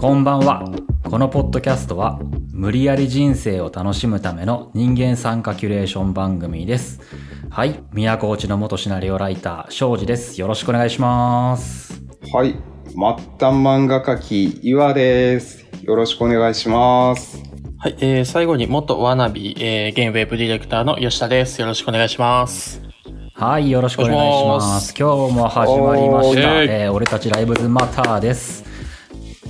こんばんは。このポッドキャストは、無理やり人生を楽しむための人間参加キュレーション番組です。はい。宮古内の元シナリオライター、庄司です。よろしくお願いします。はい。末端漫画家き岩です。よろしくお願いします。はい、えー、最後に元ワナビー、えー、現ウェブディレクターの吉田です。よろしくお願いします。はい。よろしくお願いしま。ます今日も始まりました。えー俺たちライブズマターです。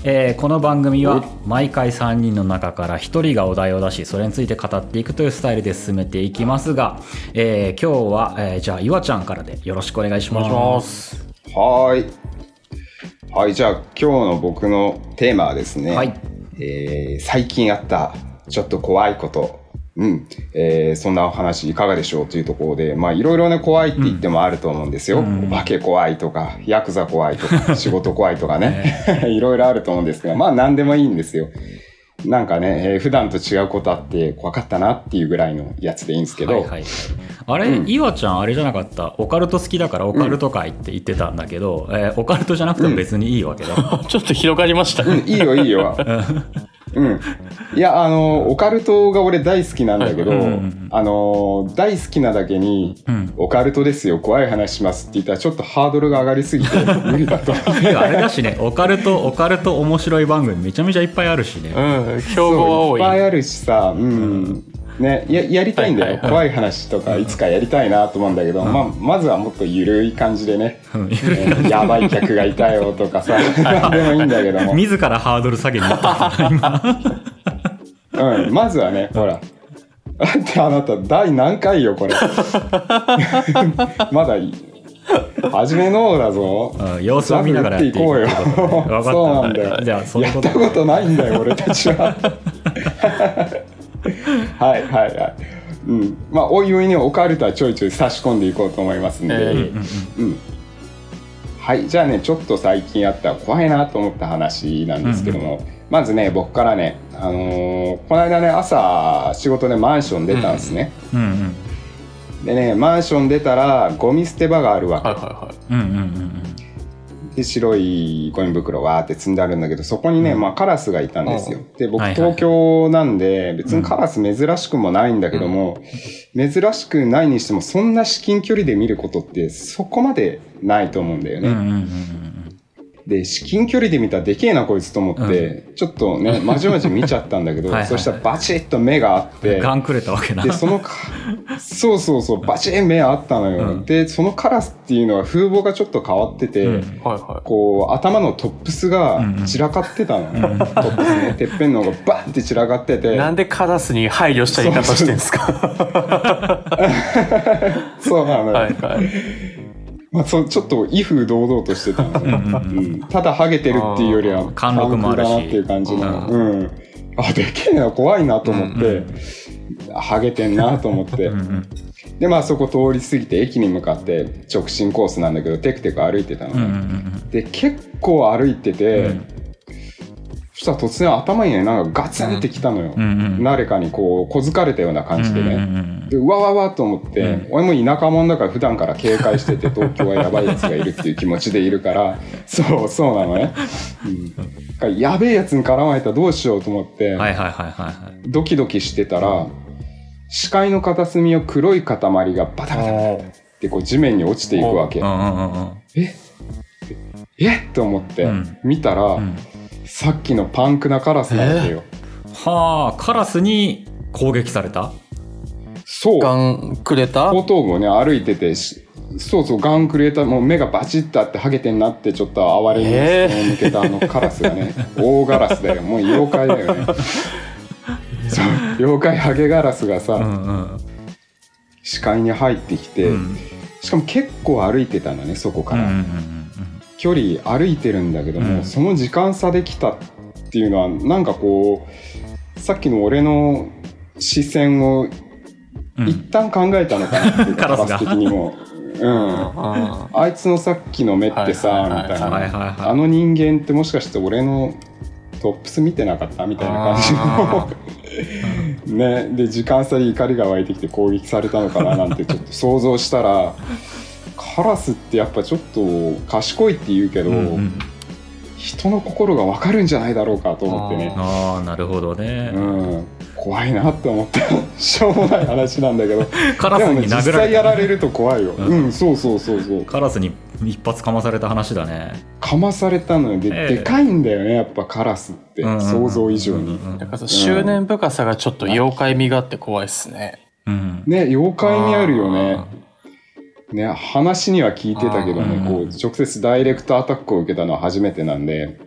えーこの番組は毎回3人の中から1人がお題を出しそれについて語っていくというスタイルで進めていきますが、えー今日は、えーじゃあ岩ちゃんからでよろしくお願いします。はーい。はい。じゃあ今日の僕のテーマはですね。はい。えー最近あったちょっと怖いこと。うん。えーそんなお話いかがでしょうというところで、まあいろいろね怖いって言ってもあると思うんですよ。うんお化け怖いとか、ヤクザ怖いとか、仕事怖いとかね。いろいろあると思うんですが、まあ何でもいいんですよ。なんかね、えー普段と違うことあって怖かったなっていうぐらいのやつでいいんですけど、はいはいはい、あれ、うん岩ちゃんあれじゃなかった？オカルト好きだからオカルト会って言ってたんだけど、えーオカルトじゃなくても別にいいわけだ、ちょっと広がりましたね。うん、いいよいいよ。うん。いや、あの、オカルトが俺大好きなんだけど、はいうんうんあの、大好きなだけに、うんオカルトですよ、怖い話しますって言ったら、ちょっとハードルが上がりすぎて 無理だと。てかあれだしねオカルトオカルト面白い番組めちゃめちゃいっぱいあるしね、うん、標語は多い。いっぱいあるしさ、うん。ね、ややりたいんだよ、怖い話とかいつかやりたいなと思うんだけど、まあ、まずはもっと緩い感じでね、やばい客がいたよとかさ 何でもいいんだけども、自らハードル下げに行った今うん、まずはね、ほら。だってあなた、第何回よ、これ。まだいい。初めのだぞ。うん様子を見ながらやっていこうってことね分かったそうなんだよ。じゃあそういうやことったことないんだよ、俺たちは。はい、はい、はい。うん。まあ、おいおいね、オカルトはちょいちょい差し込んでいこうと思いますんで。えーうん。はい、じゃあね、ちょっと最近あった怖いなと思った話なんですけども、まずね、僕からね、あのーこの間ね、朝、仕事でマンション出たんですね。うんうんでね、マンション出たら、ゴミ捨て場があるわけ。はいはいはい。うんうんうんで、白いゴミ袋わーって積んであるんだけど、そこにね、まあカラスがいたんですよ。で、僕はいはい。東京なんで、別にカラス珍しくもないんだけども、珍しくないにしても、そんな至近距離で見ることってそこまでないと思うんだよね。うんうんうんうんで、至近距離で見たらでけえなこいつと思って、ちょっとね、まじまじ見ちゃったんだけど、はいはいはい。そしたらバチッと目があって、ガンくれたわけだ。で、そのか、そうそうそう、バチッ目あったのよ、うん。で、そのカラスっていうのは風貌がちょっと変わってて、うん。はいはこう、頭のトップスがうんうん。散らかってたの。トップスね、てっぺんの方がバンって散らかってい。て、なんでカラスに配慮した言い方してんですか？そうなのよ。はいはい。まあ、そうちょっと威風堂々としてたのね、うんうんうん。ただハゲてるっていうよりは貫禄もあるし。っていう感じの、ううん。あでけえな怖いなと思って、うんハゲてんなと思って、うんうん。でまあそこ通り過ぎて駅に向かって直進コースなんだけどテクテク歩いてたのね、うんうんうんで結構歩いてて、うん。そしたら突然頭にねなんかガツンってきたのよ、誰かにこう小づかれたような感じでね、でうわわわと思って、うん。俺も田舎者だから普段から警戒してて 東京はやばいやつがいるっていう気持ちでいるから そうそうなのね、うん、やべえやつに絡まれたらどうしようと思って、ドキドキしてたら視界の片隅を黒い塊がバタバタってこう地面に落ちていくわけ。うんうんうんうん。え？え？と思って、うん。見たら、うんさっきのパンクなカラスなわけよ、はあカラスに攻撃された？そう。ガンくれた？後頭部をね歩いててしそうそうガンクリエイターもう目がバチッとあってハゲてんなってちょっと哀れにえー。向けたあのカラスがね、大ガラスだよ。もう妖怪だよね。そう妖怪ハゲガラスがさ、うんうん。視界に入ってきて、うん。しかも結構歩いてたのねそこから、うんうんうん距離歩いてるんだけども、うん。その時間差で来たっていうのはなんかこうさっきの俺の視線をうん。一旦考えたのかなっていう カラスが。カラス的にも。うん、ああいつのさっきの目ってさ、はいはいはいみたいな、はいはいはい。あの人間ってもしかして俺のトップス見てなかったみたいな感あじの。ね。で時間差で怒りが湧いてきて攻撃されたのかななんてちょっと想像したらカラスってやっぱちょっと賢いって言うけど、うんうん。人の心が分かるんじゃないだろうかと思ってね、ああなるほどね、うん、怖いなって思って。しょうもない話なんだけど。カラスでもね実に殴られた際やられると怖いよ、ううんん、そうそうそうそう。カラスに一発かまされた話だね。かまされたのよ。で,、ええ。でかいんだよねやっぱカラスって、うんうんうん想像以上に、うんなんかさ執念深さがちょっと妖怪味があって怖いっすね。うん。ね妖怪にあるよね。あね話には聞いてたけどねうんこう直接ダイレクトアタックを受けたのは初めてなんで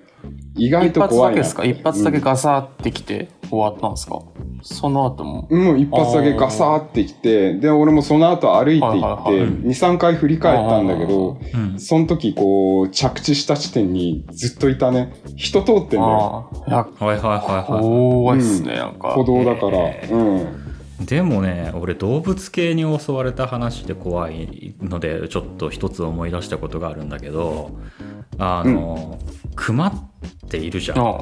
意外一発と怖いなだけですか？一発だけガサってきて終わったんですか、その後も？うん、もう一発だけガサーってきて、で、俺もその後歩いて行って、はいはいはい2、3回振り返ったんだけど、うんその時こう、着地した地点にずっといたね。人通ってんだよ。ああ、いや、はいはいはいは怖いっすね、なんか。歩道だから。えうん。いでもね俺動物系に襲われた話で怖いのでちょっと一つ思い出したことがあるんだけどあの、クマっているじゃん。あ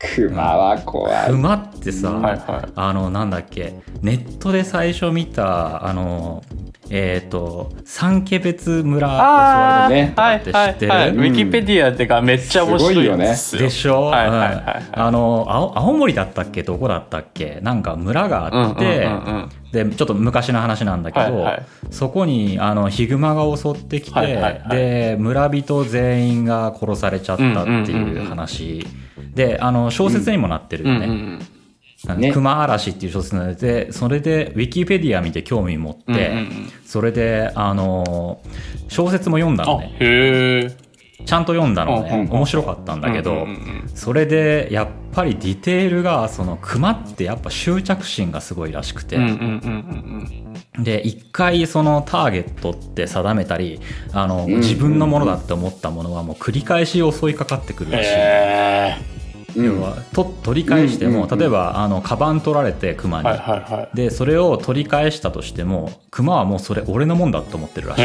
熊は怖い。クマってさ、はいはい。あのなんだっけネットで最初見たあのえっ、と三家別村襲われねはいとかって知ってる？はいはい。ウうん。ィキペディアってかめっちゃ面白いよ。でしょ、はいはいはいはい。うん。あの青青森だったっけ？どこだったっけ？なんか村があって、うんうんうんうん。でちょっと昔の話なんだけど、はいはい。そこにあのヒグマが襲ってきて、はいはいはいで村人全員が殺されちゃったってうんうんうんいううん。話、であの小説にもなってるよね。うん。うんあのね。熊嵐っていう小説なのでそれでウィキペディア見て興味持って、それであの小説も読んだのあ、ねへえ。ちゃんと読んだのね。面白かったんだけど、それでやっぱりディテールがその熊ってやっぱ執着心がすごいらしくて、で一回そのターゲットって定めたりあの、ん自分のものだって思ったものはもう繰り返し襲いかかってくるしい。要はと取り返しても、うんうんうん例えばあのカバン取られて熊え。に、はいはいはい。でそれを取り返したとしても熊はもうそれ俺のもんだと思ってるらしい。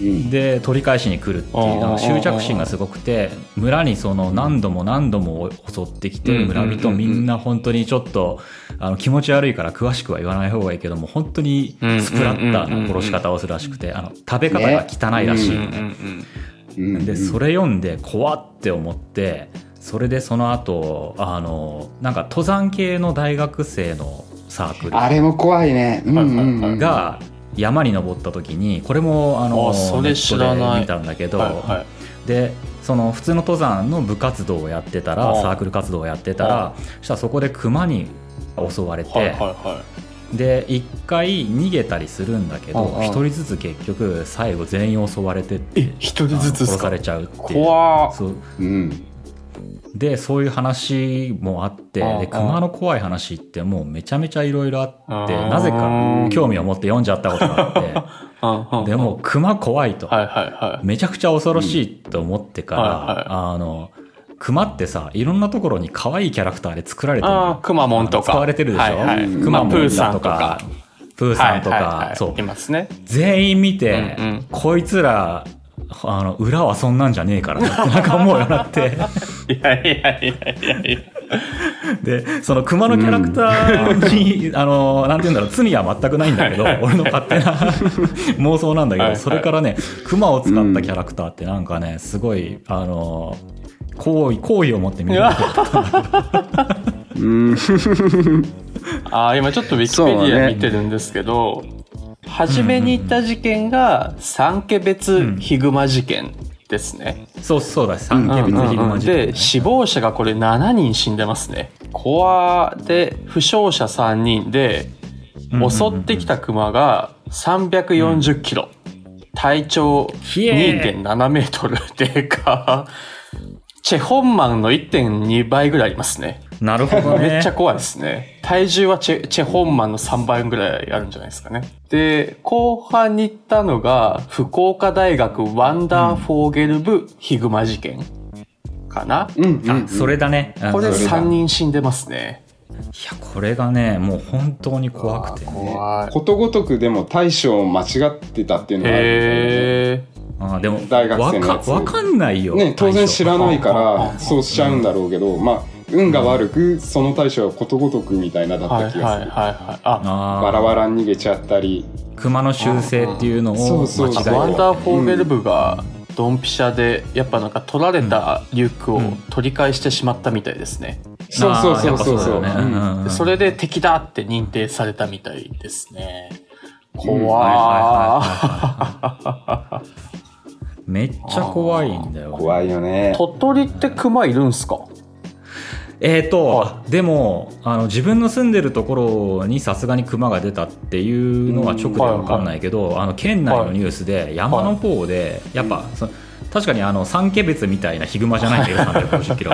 で取り返しに来るっていう執着心がすごくて村にその何度も何度も襲ってきてうん村人みんな本当にちょっとあの気持ち悪いから詳しくは言わない方がいいけども本当にスプラッターな殺し方をするらしくてあの食べ方が汚いらしい。のね。でそれ読んで怖って思ってそれでその後あのなんか登山系の大学生のサークル。あれも怖いね。が山に登った時にこれもあのあそれ知らない。ネットで見たんだけど、はいはい。でその普通の登山の部活動をやってたらサークル活動をやってたらそしたらそこで熊に襲われて、はいはいはで一回逃げたりするんだけどああ。一人ずつ結局最後全員襲われてってえ一人ずつっすか？殺されちゃうっていう。怖っ。そう。うん。でそういう話もあってで熊の怖い話ってもうめちゃめちゃいろいろあってなぜか興味を持って読んじゃったことがあい。って。でも熊怖いと。めちゃくちゃ恐ろしいと思ってから、あの熊ってさいろんなところに可愛いキャラクターで作られてるくまモンとか。使われてるでしょ、くまモンプーさんだとか。プーさんとか、そう。いますね。全員見て、こいつらあの裏はそんなんじゃねえからな。っ てなんか思うようになって。いやいやいやいや。いや。でその熊のキャラクターに、あのなんて言うんだろう。罪は全くないんだけど俺の勝手な 妄想なんだけど、それからね熊を使ったキャラクターってなんかねすごいあの好意好意を持って見る。うん。ああ、今ちょっとウィキペディア見てるんですけど、初めに言った事件が三家別ヒグマ事件ですね。そうそうだ。三家別ヒグマ事件、ねで、死亡者がこれ7人死んでますね。コアで負傷者3人。で、襲ってきたクマが340キロ。体長ひえ2.7メートル。でか、チェホンマンの1.2倍ぐらいありますね。なるほどねめっちゃ怖いですね。体重はチェチェホンマンの3倍ぐらいあるんじゃないですかね。で、後半に行ったのが、福岡大学ワンダーフォーゲル部ヒグマ事件かな？うんうん。あそれだねうんこれそいや3人死んでますね。これがねもう本当に怖くてね怖い。ことごとくでも対処を間違ってたっていうのがあるんだよねへあでも大学生のやつわかんないよね、当然知らないかああらそうしちゃうんだろうけど、まあ運が悪くその対処はことごとくみたいなだー。はいった気がする、はいはいはい。あ、あバラバラに逃げちゃったり。熊の習性っていうのをそうそう間違えて。ワンダーフォーゲル部がドンピシャでやっぱなんか取られたリュックを取り返してしまったみたいですね、そうそうそうそうそう。あーやっぱだよね。うん。うそれで敵だって認定されたみたいですね。怖いめっちゃ怖いんだよ。怖いよね。鳥取って熊いるんすか？えーとは、でもあの自分の住んでるところにさすがに熊が出たっていうのは直では分かんないけど、あの県内のニュースで山の方で、やっぱその確かにあの三毛別みたいなヒグマじゃないけど350キロ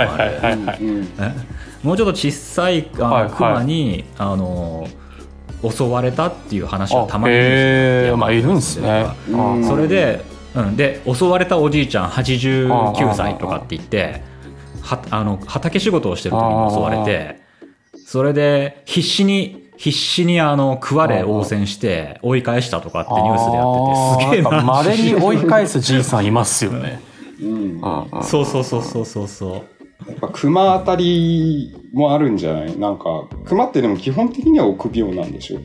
もうちょっと小さいあの、はいはい。熊にあの襲われたっていう話はたまにまあいるんすね。うん。それで,、うん、で襲われたおじいちゃん89歳とかって言ってはあの畑仕事をしてる時に襲われてそれで必死に必死にあの食われ応戦して追い返したとかってニュースでやっててすげえな。まれに追い返すじいさんいますよね。うん。うんうんそうそうそうそうそうそう。やっぱ熊あたりもあるんじゃない？なんか熊ってでも基本的には臆病なんでしょ？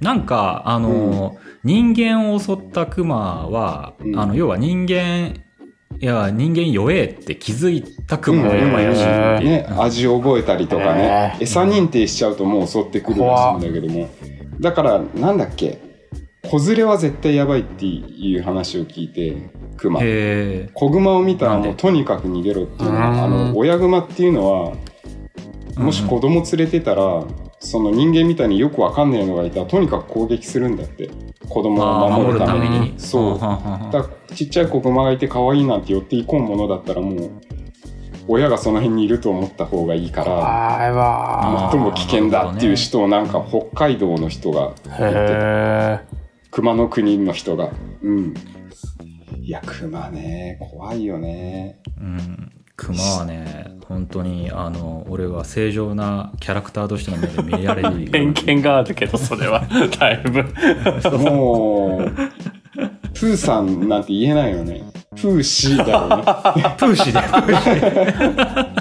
なんかあの、人間を襲ったクマは、うん。あの要は人間いや人間弱えって気づいたクマがやばいらしいっていう、ね、味を覚えたりとかね。餌認定しちゃうともう襲ってくるらしいんだけども。だからなんだっけ？子連れは絶対やばいっていう話を聞いてクマ子グマを見たらもうとにかく逃げろっていうあの親グマっていうのはもし子供連れてたら、その人間みたいによくわかんないのがいたらとにかく攻撃するんだって子供を守るために。守るために。そう。だからちっちゃい子グマがいて可愛いなんて寄っていこうものだったらもう親がその辺にいると思った方がいいから。最も危険だっていう人をなんか北海道の人がへ熊の国の人がうん。いや熊ね怖いよね。うんクマはね本当にあの俺は正常なキャラクターとしての目で見られる 偏見があるけど、それは。だいぶ。もうプーさんなんて言えないよね。プーシーだよね。プーシーシ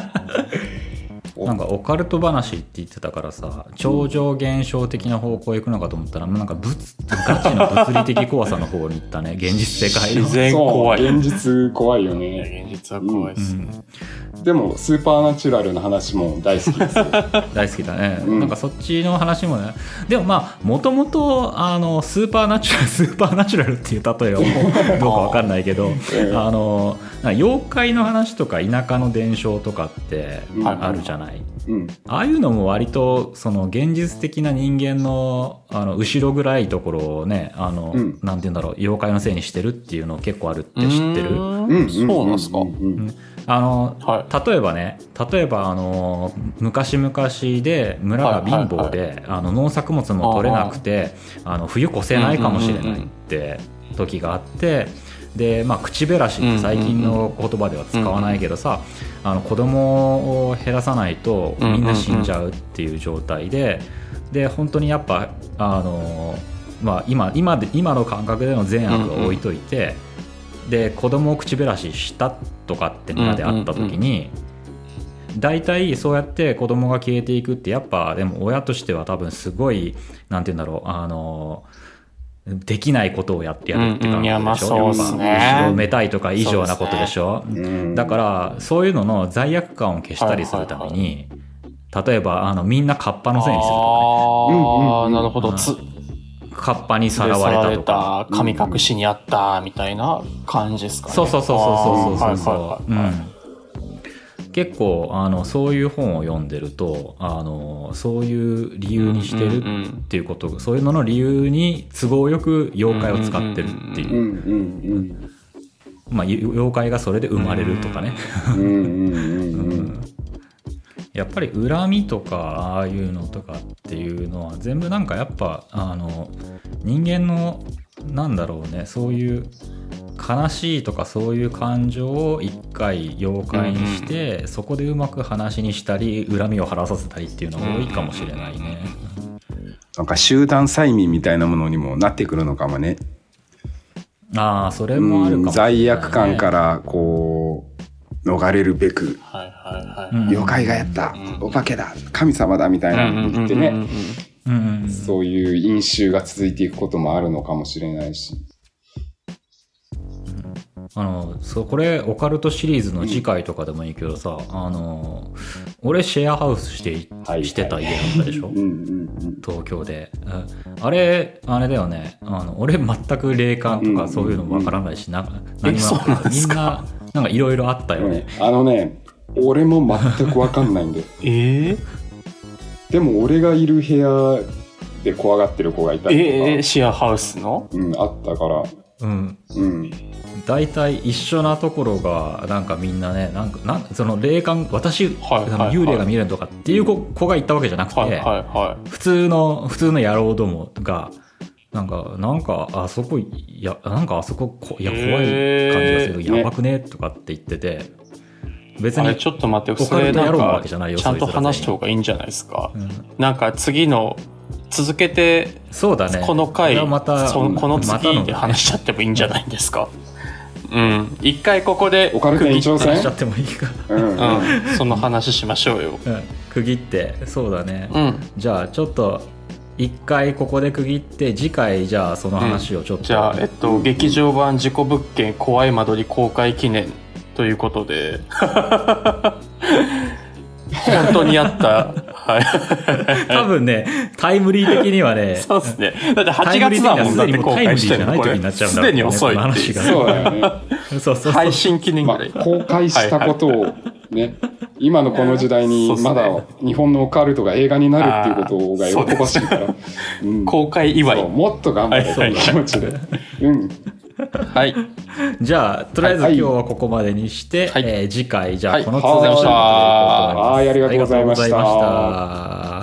なんかオカルト話って言ってたからさ超常現象的な方向へ行くのかと思ったらなんか物ガチの物理的怖さの方に行ったね現実世界の。自然怖い。現実怖いよね。現実は怖いです。でもスーパーナチュラルな話も大好きです。よ 大好きだね、うん。なんかそっちの話もね。でもまあもともとあのスーパーナチュラル スーパーナチュラルっていう例えはもうどうかわかんないけどええあの妖怪の話とか田舎の伝承とかってうん。あるじゃない、うん。ああいうのも割とその現実的な人間のあの後ろ暗いところをねあの、うん。なんて言うんだろう妖怪のせいにしてるっていうの結構あるって知ってる？ううん。ん。そうなんですか？うん。うん。あのはい。例えばね例えばあの昔々で村が貧乏で、あの農作物も取れなくてあの冬越せないかもしれないって時があってで、まあ、口減らしって最近の言葉では使わないけどさ、あの子供を減らさないとみんな死んじゃうっていう状態でで本当にやっぱあの、まあ、今今で今の感覚での善悪を置いといて。で子供を口減らししたとかって村であった時に、大体そうやって子供が消えていくってやっぱでも親としては多分すごいなんて言うんだろうあのできないことをやってやるってうんうんいやまあ感じでしょ、そうっすね。やっぱ後ろめたいとか以上なことでしょ？うん。だからそういうのの罪悪感を消したりするために、例えばあのみんなカッパのせいにするとああ、うんなるほど。うんつ、かねカッパにさらわれたとか。さられた神隠しにあった、みたいな感じですかね。そうそうそうそうそうそうそう、あーはいはいはい。うん結構あのそういう本を読んでるとあのそういう理由にしてるうんうんうんっていうこと、そういうのの理由に都合よく妖怪を使ってるっていう,、うんうんまあ、ゆ妖怪がそれで生まれるとかね、うんうんうんうん。うん。やっぱり恨みとかああいうのとかっていうのは全部なんかやっぱあの人間のなんだろうねそういう悲しいとかそういう感情を一回妖怪にして、そこでうまく話にしたり恨みを晴らさせたりっていうのが多いかもしれないね。なんか集団催眠みたいなものにもなってくるのかもね。ああそれもあるかもしれない、ね、罪悪感からこう逃れるべく。はいはいはい。うん。妖怪がやった。うん。お化けだ。神様だみたいなの言ってね。うんうんそういう飲酒が続いていくこともあるのかもしれないしあのそうこれオカルトシリーズの次回とかでもいいけどさ、あの俺シェアハウスして,、はいしてた家だったでしょ？うんうんうん。東京で、うんあれあれだよね。あの俺全く霊感とうんかそういうのわからないし、な何もそうなんですか？みんななんかいろいろあったよね、うんあのね俺も全く分かんないんで。えー、でも俺がいる部屋で怖がってる子がいたりとか、えー、シェアハウスの？うん、あったから。うん。うん大体一緒なところがなんかみんなねなんかなんその霊感私、はいはいはい。幽霊が見えるとかっていう子子が言ったわけじゃなくて、はいはいは普通の普通の野郎どもがなんかなんかあそこいやなんかあそここいや怖い感じがする、やばくねとかって言ってて別にれちょっと待って、それなんかわけじゃないよちゃんと話した方がいいんじゃないですか？うん。なんか次の、続けて、そうだね。この回、またそこの次で話しちゃってもいいんじゃないですか？うん。一回ここでオカルト延長戦？話しちゃってもいいか、うんうんうん。その話しましょうよ。うん、区切ってそうだね、うん。じゃあちょっと一回ここで区切って次回じゃあその話をちょっと、じゃあ、えっと、劇場版事故物件怖い間取り公開記念ということで、本当にあった。はい。多分ねタイムリー的にはね そうですね。だって8タイムリー的に月だもんだってはすでにもう公開してるの。これタイムリーじゃない時になっちゃうんだすでに遅いっていうそうだよねそうそう配信記念ぐまらい。あ、公開したことをね、今のこの時代にまだ日本のオカルトが映画になるっていうことが喜ばしいから、うん公開祝い。そうもっと頑張れという気持ちで。うん。はい。じゃあとりあえず今日はここまでにして、はい。えー次回じゃあはい。この続きをやっていこうと思います。はい。ありがとうございました。ありがとうございました